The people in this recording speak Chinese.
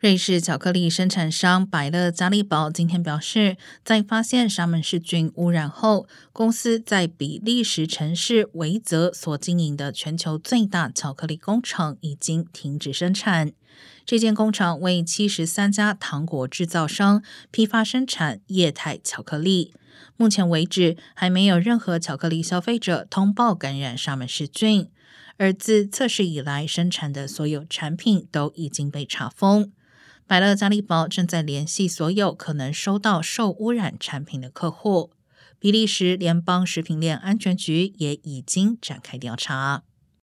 瑞士巧克力生产商百乐嘉利堡今天表示，在发现沙门氏菌污染后，公司在比利时城市维泽所经营的全球最大巧克力工厂已经停止生产。这间工厂为七十三家糖果制造商批发生产液态巧克力。目前为止，还没有任何巧克力消费者通报感染沙门氏菌，而自测试以来生产的所有产品都已经被查封。百乐加利宝正在联系所有可能收到受污染产品的客户。比利时联邦食品链安全局也已经展开调查。